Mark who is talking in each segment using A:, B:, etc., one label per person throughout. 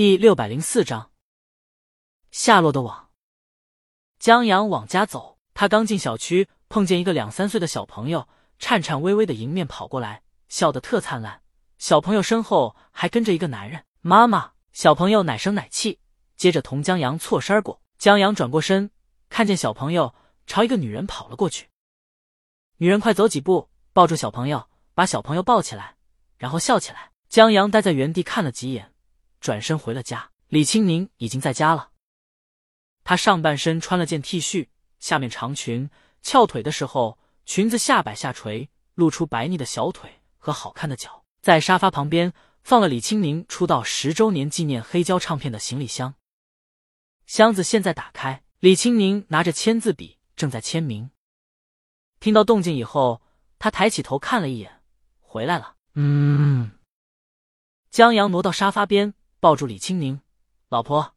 A: 第六百零四章，下落的网。江阳往家走，他刚进小区，碰见一个两三岁的小朋友，颤颤巍巍的迎面跑过来，笑得特灿烂。小朋友身后还跟着一个男人，妈妈。小朋友奶声奶气，接着同江阳错身过。江阳转过身，看见小朋友朝一个女人跑了过去。女人快走几步，抱住小朋友，把小朋友抱起来，然后笑起来。江阳待在原地看了几眼。转身回了家，李青宁已经在家了。她上半身穿了件 T 恤，下面长裙，翘腿的时候，裙子下摆下垂，露出白腻的小腿和好看的脚。在沙发旁边放了李青宁出道十周年纪念黑胶唱片的行李箱，箱子现在打开，李青宁拿着签字笔正在签名。听到动静以后，他抬起头看了一眼，回来了。嗯，江阳挪到沙发边。抱住李青宁，老婆，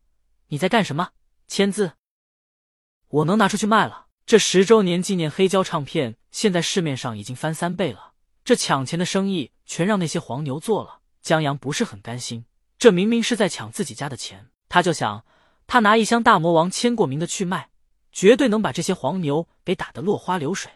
A: 你在干什么？签字。我能拿出去卖了。这十周年纪念黑胶唱片，现在市面上已经翻三倍了。这抢钱的生意全让那些黄牛做了。江阳不是很甘心，这明明是在抢自己家的钱。他就想，他拿一箱大魔王签过名的去卖，绝对能把这些黄牛给打得落花流水。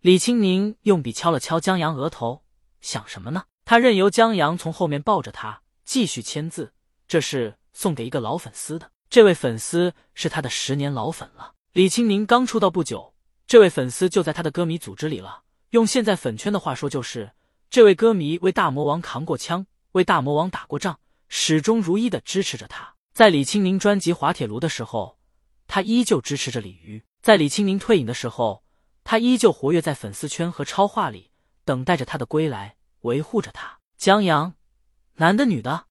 A: 李青宁用笔敲了敲江阳额头，想什么呢？他任由江阳从后面抱着他。继续签字，这是送给一个老粉丝的。这位粉丝是他的十年老粉了。李青宁刚出道不久，这位粉丝就在他的歌迷组织里了。用现在粉圈的话说，就是这位歌迷为大魔王扛过枪，为大魔王打过仗，始终如一的支持着他。在李青宁专辑《滑铁卢》的时候，他依旧支持着李鱼；在李青宁退隐的时候，他依旧活跃在粉丝圈和超话里，等待着他的归来，维护着他。江阳。男的女的，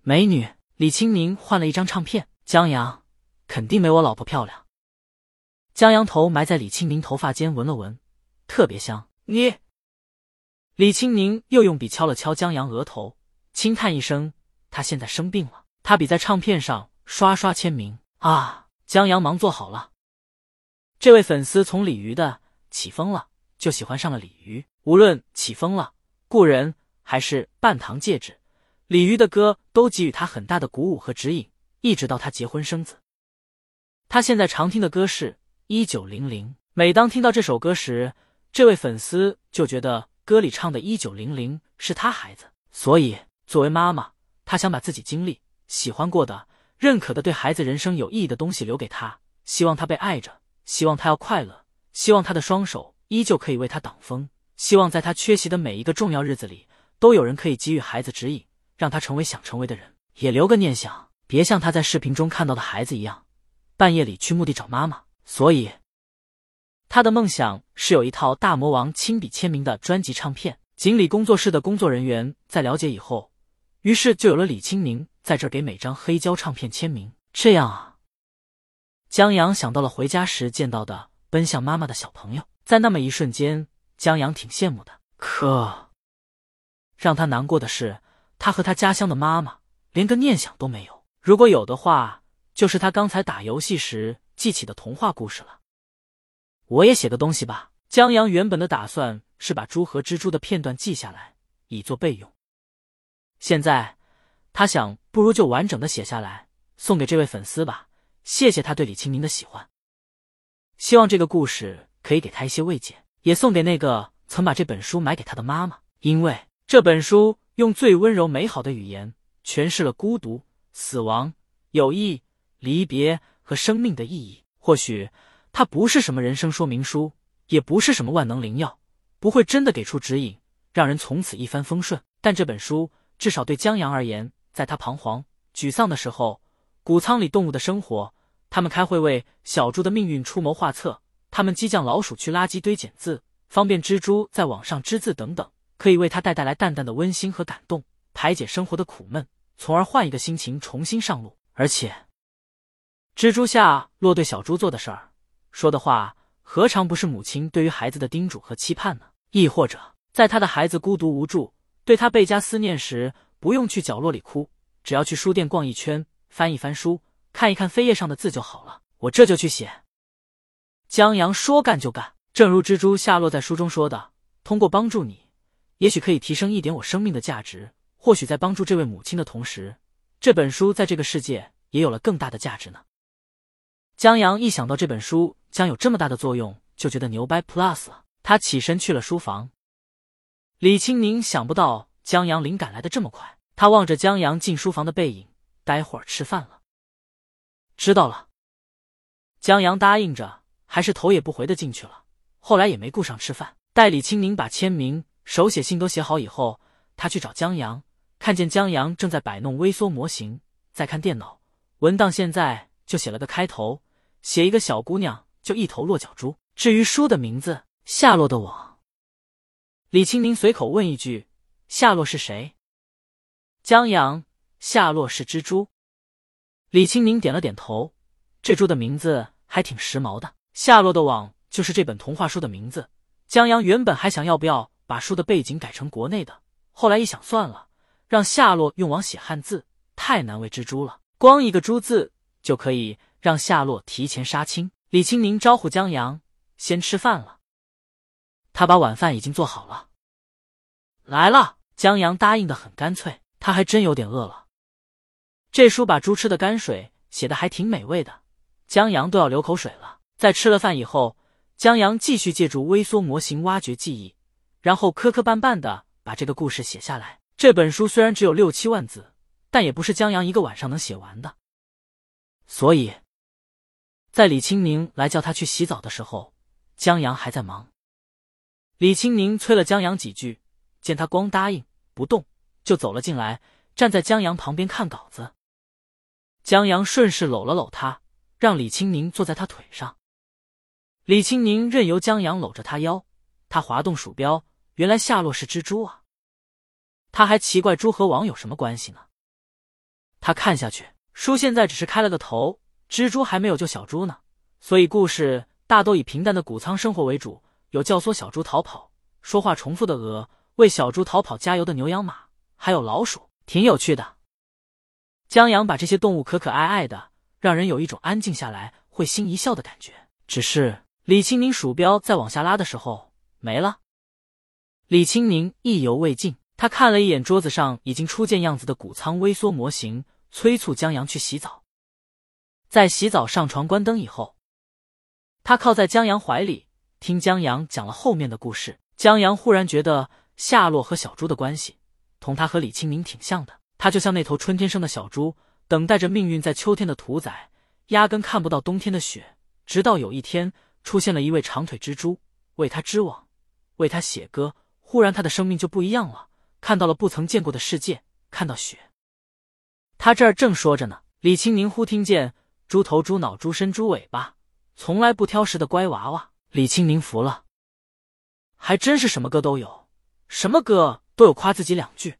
A: 美女李青宁换了一张唱片。江阳肯定没我老婆漂亮。江阳头埋在李青宁头发间闻了闻，特别香。你，李青宁又用笔敲了敲江阳额头，轻叹一声：“他现在生病了。”他比在唱片上刷刷签名啊！江阳忙坐好了。这位粉丝从鲤鱼的起风了，就喜欢上了鲤鱼。无论起风了，故人。还是半糖戒指，李渔的歌都给予他很大的鼓舞和指引，一直到他结婚生子。他现在常听的歌是《一九零零》，每当听到这首歌时，这位粉丝就觉得歌里唱的一九零零是他孩子，所以作为妈妈，她想把自己经历、喜欢过的、认可的对孩子人生有意义的东西留给他，希望他被爱着，希望他要快乐，希望他的双手依旧可以为他挡风，希望在他缺席的每一个重要日子里。都有人可以给予孩子指引，让他成为想成为的人，也留个念想，别像他在视频中看到的孩子一样，半夜里去墓地找妈妈。所以，他的梦想是有一套大魔王亲笔签名的专辑唱片。锦鲤工作室的工作人员在了解以后，于是就有了李清明在这给每张黑胶唱片签名。这样啊，江阳想到了回家时见到的奔向妈妈的小朋友，在那么一瞬间，江阳挺羡慕的。可。让他难过的是，他和他家乡的妈妈连个念想都没有。如果有的话，就是他刚才打游戏时记起的童话故事了。我也写个东西吧。江阳原本的打算是把猪和蜘蛛的片段记下来，以作备用。现在他想，不如就完整的写下来，送给这位粉丝吧。谢谢他对李清明的喜欢，希望这个故事可以给他一些慰藉，也送给那个曾把这本书买给他的妈妈，因为。这本书用最温柔美好的语言诠释了孤独、死亡、友谊、离别和生命的意义。或许它不是什么人生说明书，也不是什么万能灵药，不会真的给出指引，让人从此一帆风顺。但这本书至少对江阳而言，在他彷徨、沮丧的时候，谷仓里动物的生活，他们开会为小猪的命运出谋划策，他们激将老鼠去垃圾堆捡字，方便蜘蛛在网上织字等等。可以为他带带来淡淡的温馨和感动，排解生活的苦闷，从而换一个心情重新上路。而且，蜘蛛下落对小猪做的事儿，说的话，何尝不是母亲对于孩子的叮嘱和期盼呢？亦或者，在他的孩子孤独无助，对他倍加思念时，不用去角落里哭，只要去书店逛一圈，翻一翻书，看一看扉页上的字就好了。我这就去写。江阳说干就干，正如蜘蛛下落在书中说的：“通过帮助你。”也许可以提升一点我生命的价值，或许在帮助这位母亲的同时，这本书在这个世界也有了更大的价值呢。江阳一想到这本书将有这么大的作用，就觉得牛掰 plus 了。他起身去了书房。李青宁想不到江阳灵感来的这么快，他望着江阳进书房的背影，待会儿吃饭了。知道了。江阳答应着，还是头也不回的进去了。后来也没顾上吃饭。待李青宁把签名、手写信都写好以后，他去找江阳，看见江阳正在摆弄微缩模型，在看电脑文档。现在就写了个开头，写一个小姑娘就一头落脚猪。至于书的名字。夏洛的网，李青宁随口问一句：“夏洛是谁？”江阳：“夏洛是蜘蛛。”李青宁点了点头。这猪的名字还挺时髦的。夏洛的网就是这本童话书的名字。江阳原本还想要不要把书的背景改成国内的，后来一想算了，让夏洛用网写汉字太难为蜘蛛了，光一个“猪”字就可以让夏洛提前杀青。李青宁招呼江阳：“先吃饭了。”他把晚饭已经做好了，来了。江阳答应的很干脆，他还真有点饿了。这书把猪吃的泔水写的还挺美味的，江阳都要流口水了。在吃了饭以后，江阳继续借助微缩模型挖掘记忆，然后磕磕绊绊的把这个故事写下来。这本书虽然只有六七万字，但也不是江阳一个晚上能写完的。所以，在李清明来叫他去洗澡的时候，江阳还在忙。李青宁催了江阳几句，见他光答应不动，就走了进来，站在江阳旁边看稿子。江阳顺势搂了搂他，让李青宁坐在他腿上。李青宁任由江阳搂着他腰，他滑动鼠标，原来夏洛是蜘蛛啊！他还奇怪猪和网有什么关系呢？他看下去，书现在只是开了个头，蜘蛛还没有救小猪呢，所以故事大都以平淡的谷仓生活为主。有教唆小猪逃跑、说话重复的鹅、为小猪逃跑加油的牛羊马，还有老鼠，挺有趣的。江阳把这些动物可可爱爱的，让人有一种安静下来会心一笑的感觉。只是李青宁鼠标在往下拉的时候没了。李青宁意犹未尽，他看了一眼桌子上已经初见样子的谷仓微缩模型，催促江阳去洗澡。在洗澡、上床、关灯以后，他靠在江阳怀里。听江阳讲了后面的故事，江阳忽然觉得夏洛和小猪的关系同他和李清明挺像的。他就像那头春天生的小猪，等待着命运在秋天的屠宰，压根看不到冬天的雪。直到有一天，出现了一位长腿蜘蛛，为他织网，为他写歌。忽然，他的生命就不一样了，看到了不曾见过的世界，看到雪。他这儿正说着呢，李青宁忽听见猪头、猪脑、猪身、猪尾巴，从来不挑食的乖娃娃。李青宁服了，还真是什么歌都有，什么歌都有夸自己两句。